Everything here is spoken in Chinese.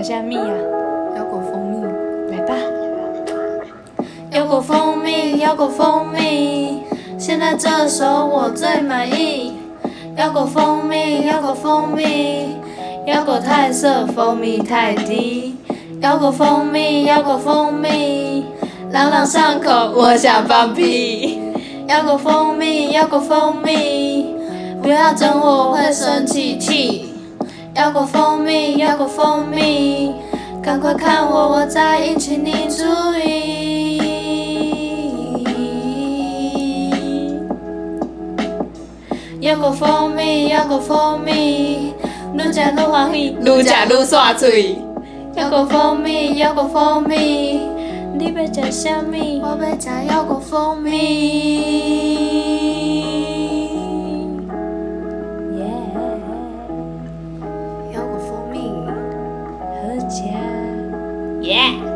吃虾米呀？腰果蜂蜜，来吧。腰果蜂蜜，腰果蜂蜜，现在这首我最满意。腰果蜂蜜，腰果蜂蜜，腰果太涩，蜂蜜太低。腰果蜂蜜，腰果蜂蜜，朗朗上口，我想放屁。腰果蜂蜜，腰果蜂蜜，不要整我，我会生气气。腰果蜂蜜，要过蜂蜜，赶快看我，我在引起你注意。要过蜂蜜，要过蜂蜜，愈食愈欢喜，愈食愈刷嘴。要过蜂蜜，要过蜂蜜，你要食啥物？我要食要过蜂蜜。yeah.